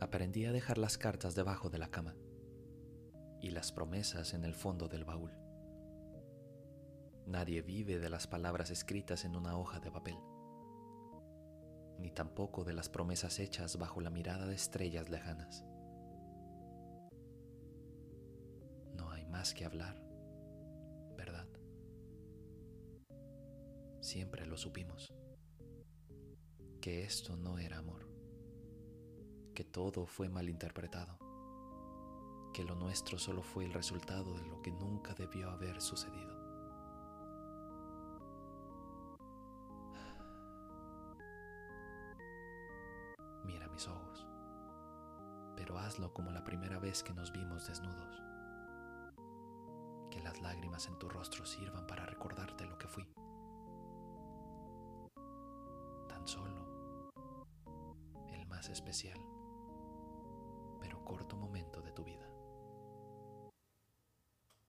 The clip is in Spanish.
aprendí a dejar las cartas debajo de la cama y las promesas en el fondo del baúl. Nadie vive de las palabras escritas en una hoja de papel, ni tampoco de las promesas hechas bajo la mirada de estrellas lejanas. No hay más que hablar, ¿verdad? Siempre lo supimos, que esto no era amor, que todo fue malinterpretado que lo nuestro solo fue el resultado de lo que nunca debió haber sucedido. Mira mis ojos, pero hazlo como la primera vez que nos vimos desnudos. Que las lágrimas en tu rostro sirvan para recordarte lo que fui. Tan solo el más especial.